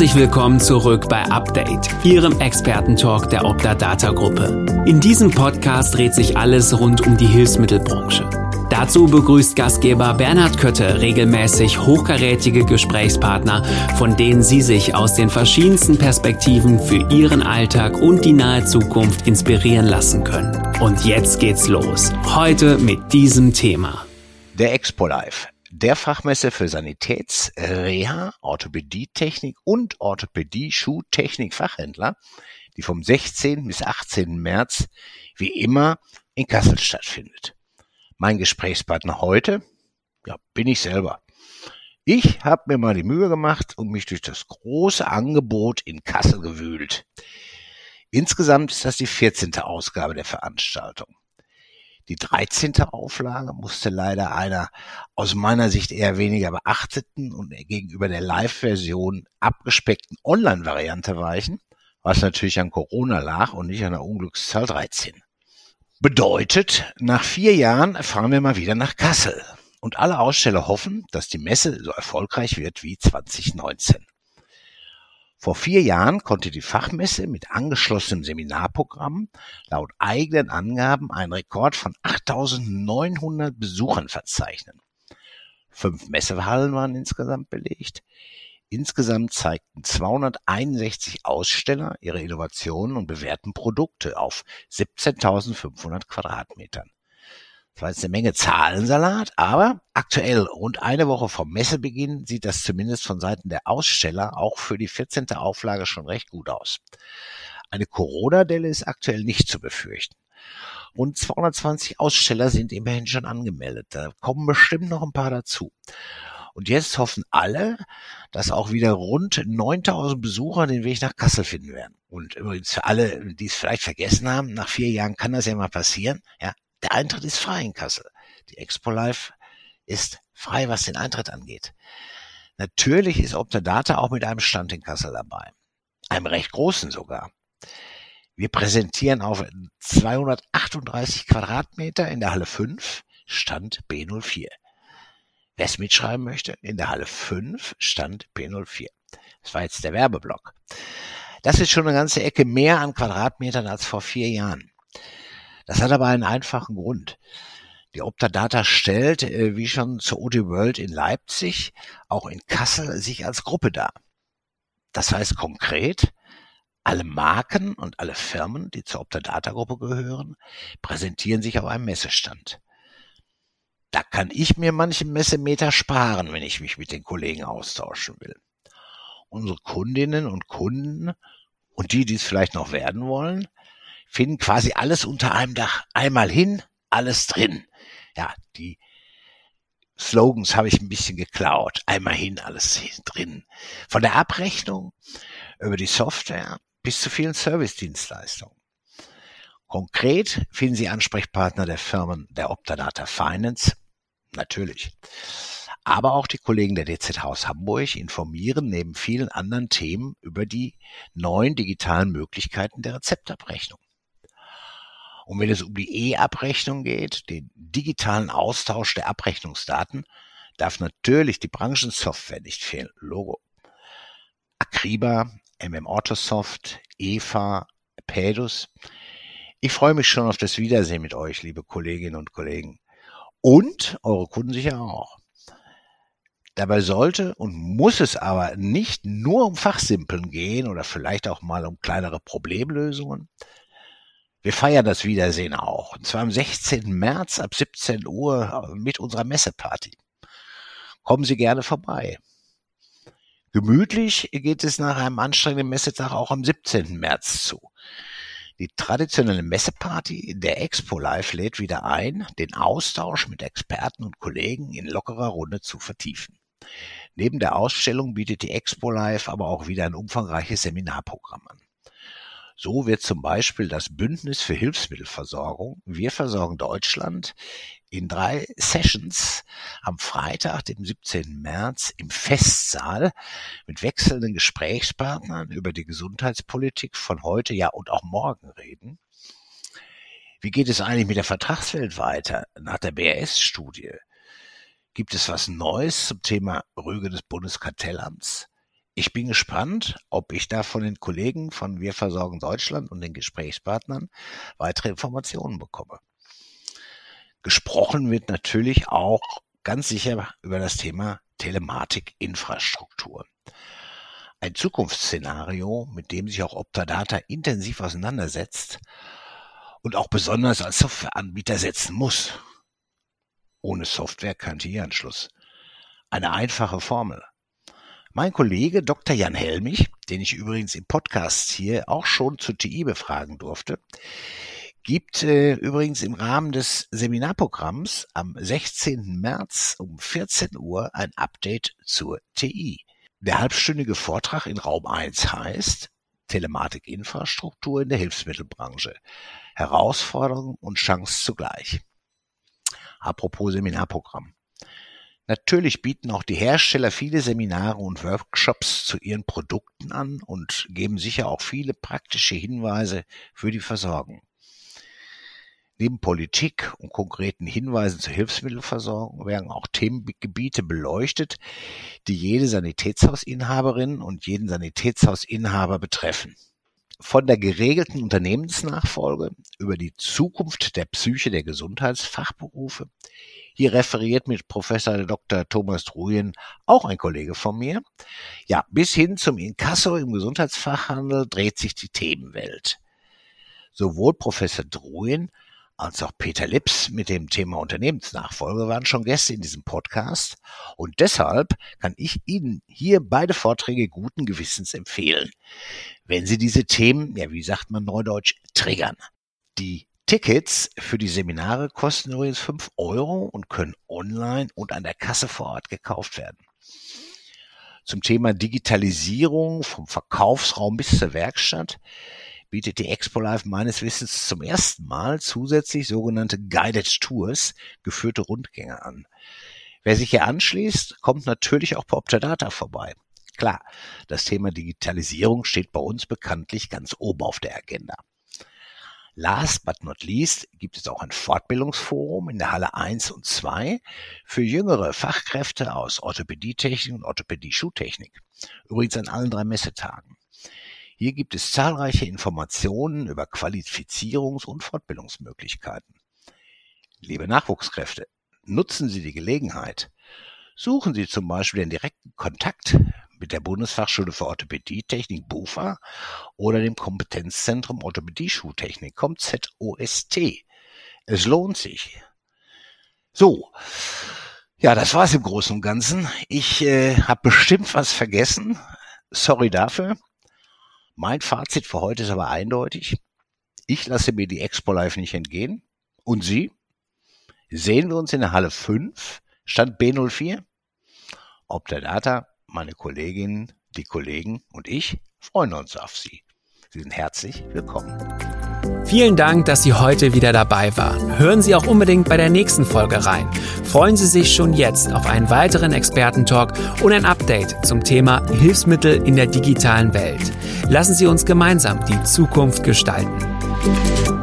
Herzlich willkommen zurück bei Update, Ihrem Expertentalk der Opta Data Gruppe. In diesem Podcast dreht sich alles rund um die Hilfsmittelbranche. Dazu begrüßt Gastgeber Bernhard Kötte regelmäßig hochkarätige Gesprächspartner, von denen Sie sich aus den verschiedensten Perspektiven für Ihren Alltag und die nahe Zukunft inspirieren lassen können. Und jetzt geht's los. Heute mit diesem Thema. Der Expo Live der Fachmesse für Sanitäts-, Reha-, Orthopädietechnik und Orthopädie-Schuhtechnik-Fachhändler, die vom 16. bis 18. März wie immer in Kassel stattfindet. Mein Gesprächspartner heute, ja, bin ich selber. Ich habe mir mal die Mühe gemacht und mich durch das große Angebot in Kassel gewühlt. Insgesamt ist das die 14. Ausgabe der Veranstaltung. Die 13. Auflage musste leider einer aus meiner Sicht eher weniger beachteten und gegenüber der Live-Version abgespeckten Online-Variante weichen, was natürlich an Corona lag und nicht an der Unglückszahl 13. Bedeutet, nach vier Jahren fahren wir mal wieder nach Kassel. Und alle Aussteller hoffen, dass die Messe so erfolgreich wird wie 2019. Vor vier Jahren konnte die Fachmesse mit angeschlossenem Seminarprogramm laut eigenen Angaben einen Rekord von 8.900 Besuchern verzeichnen. Fünf Messehallen waren insgesamt belegt. Insgesamt zeigten 261 Aussteller ihre Innovationen und bewährten Produkte auf 17.500 Quadratmetern. Das war eine Menge Zahlensalat, aber aktuell rund eine Woche vom Messebeginn sieht das zumindest von Seiten der Aussteller auch für die 14. Auflage schon recht gut aus. Eine Corona-Delle ist aktuell nicht zu befürchten. Rund 220 Aussteller sind immerhin schon angemeldet. Da kommen bestimmt noch ein paar dazu. Und jetzt hoffen alle, dass auch wieder rund 9000 Besucher den Weg nach Kassel finden werden. Und übrigens für alle, die es vielleicht vergessen haben, nach vier Jahren kann das ja mal passieren. Ja, der Eintritt ist frei in Kassel. Die Expo Live ist frei, was den Eintritt angeht. Natürlich ist Optadata auch mit einem Stand in Kassel dabei. Einem recht großen sogar. Wir präsentieren auf 238 Quadratmeter in der Halle 5 Stand B04. Wer es mitschreiben möchte, in der Halle 5 Stand B04. Das war jetzt der Werbeblock. Das ist schon eine ganze Ecke mehr an Quadratmetern als vor vier Jahren. Das hat aber einen einfachen Grund. Die Optadata stellt, äh, wie schon zur OD World in Leipzig, auch in Kassel sich als Gruppe dar. Das heißt konkret, alle Marken und alle Firmen, die zur Optadata-Gruppe gehören, präsentieren sich auf einem Messestand. Da kann ich mir manche Messemeter sparen, wenn ich mich mit den Kollegen austauschen will. Unsere Kundinnen und Kunden und die, die es vielleicht noch werden wollen, finden quasi alles unter einem Dach. Einmal hin, alles drin. Ja, die Slogans habe ich ein bisschen geklaut. Einmal hin, alles drin. Von der Abrechnung über die Software bis zu vielen Service-Dienstleistungen. Konkret finden Sie Ansprechpartner der Firmen der Optadata Finance, natürlich. Aber auch die Kollegen der DZ Haus Hamburg informieren neben vielen anderen Themen über die neuen digitalen Möglichkeiten der Rezeptabrechnung. Und wenn es um die E-Abrechnung geht, den digitalen Austausch der Abrechnungsdaten, darf natürlich die Branchensoftware nicht fehlen. Logo. Akriba, MM Autosoft, EVA, Pedus. Ich freue mich schon auf das Wiedersehen mit euch, liebe Kolleginnen und Kollegen. Und eure Kunden sicher auch. Dabei sollte und muss es aber nicht nur um Fachsimpeln gehen oder vielleicht auch mal um kleinere Problemlösungen. Wir feiern das Wiedersehen auch. Und zwar am 16. März ab 17 Uhr mit unserer Messeparty. Kommen Sie gerne vorbei. Gemütlich geht es nach einem anstrengenden Messetag auch am 17. März zu. Die traditionelle Messeparty der Expo Live lädt wieder ein, den Austausch mit Experten und Kollegen in lockerer Runde zu vertiefen. Neben der Ausstellung bietet die Expo Live aber auch wieder ein umfangreiches Seminarprogramm an. So wird zum Beispiel das Bündnis für Hilfsmittelversorgung Wir versorgen Deutschland in drei Sessions am Freitag, dem 17. März im Festsaal mit wechselnden Gesprächspartnern über die Gesundheitspolitik von heute, ja und auch morgen reden. Wie geht es eigentlich mit der Vertragswelt weiter nach der BRS-Studie? Gibt es was Neues zum Thema Rüge des Bundeskartellamts? Ich bin gespannt, ob ich da von den Kollegen von Wir versorgen Deutschland und den Gesprächspartnern weitere Informationen bekomme. Gesprochen wird natürlich auch ganz sicher über das Thema Telematik-Infrastruktur. Ein Zukunftsszenario, mit dem sich auch Optadata intensiv auseinandersetzt und auch besonders als Softwareanbieter setzen muss. Ohne Software kein TI-Anschluss. Eine einfache Formel. Mein Kollege Dr. Jan Helmich, den ich übrigens im Podcast hier auch schon zu TI befragen durfte, gibt äh, übrigens im Rahmen des Seminarprogramms am 16. März um 14 Uhr ein Update zur TI. Der halbstündige Vortrag in Raum 1 heißt Telematikinfrastruktur in der Hilfsmittelbranche. Herausforderung und Chance zugleich. Apropos Seminarprogramm. Natürlich bieten auch die Hersteller viele Seminare und Workshops zu ihren Produkten an und geben sicher auch viele praktische Hinweise für die Versorgung. Neben Politik und konkreten Hinweisen zur Hilfsmittelversorgung werden auch Themengebiete beleuchtet, die jede Sanitätshausinhaberin und jeden Sanitätshausinhaber betreffen. Von der geregelten Unternehmensnachfolge über die Zukunft der Psyche der Gesundheitsfachberufe hier referiert mit Professor Dr. Thomas Trujen auch ein Kollege von mir. Ja, bis hin zum Inkasso im Gesundheitsfachhandel dreht sich die Themenwelt. Sowohl Professor Druin als auch Peter Lips mit dem Thema Unternehmensnachfolge waren schon Gäste in diesem Podcast und deshalb kann ich Ihnen hier beide Vorträge guten Gewissens empfehlen, wenn Sie diese Themen, ja wie sagt man neudeutsch, triggern. Die Tickets für die Seminare kosten übrigens 5 Euro und können online und an der Kasse vor Ort gekauft werden. Zum Thema Digitalisierung vom Verkaufsraum bis zur Werkstatt bietet die Expo Live meines Wissens zum ersten Mal zusätzlich sogenannte Guided Tours, geführte Rundgänge an. Wer sich hier anschließt, kommt natürlich auch bei Optadata vorbei. Klar, das Thema Digitalisierung steht bei uns bekanntlich ganz oben auf der Agenda. Last but not least gibt es auch ein Fortbildungsforum in der Halle 1 und 2 für jüngere Fachkräfte aus Orthopädietechnik und Orthopädie-Schuhtechnik. Übrigens an allen drei Messetagen. Hier gibt es zahlreiche Informationen über Qualifizierungs- und Fortbildungsmöglichkeiten. Liebe Nachwuchskräfte, nutzen Sie die Gelegenheit. Suchen Sie zum Beispiel den direkten Kontakt mit der Bundesfachschule für Orthopädietechnik BUFA oder dem Kompetenzzentrum Orthopädie-Schuhtechnik, kommt ZOST. Es lohnt sich. So. Ja, das war's im Großen und Ganzen. Ich äh, habe bestimmt was vergessen. Sorry dafür. Mein Fazit für heute ist aber eindeutig. Ich lasse mir die Expo Live nicht entgehen. Und Sie? Sehen wir uns in der Halle 5, Stand B04? Ob der Data meine Kolleginnen, die Kollegen und ich freuen uns auf Sie. Sie sind herzlich willkommen. Vielen Dank, dass Sie heute wieder dabei waren. Hören Sie auch unbedingt bei der nächsten Folge rein. Freuen Sie sich schon jetzt auf einen weiteren Expertentalk und ein Update zum Thema Hilfsmittel in der digitalen Welt. Lassen Sie uns gemeinsam die Zukunft gestalten.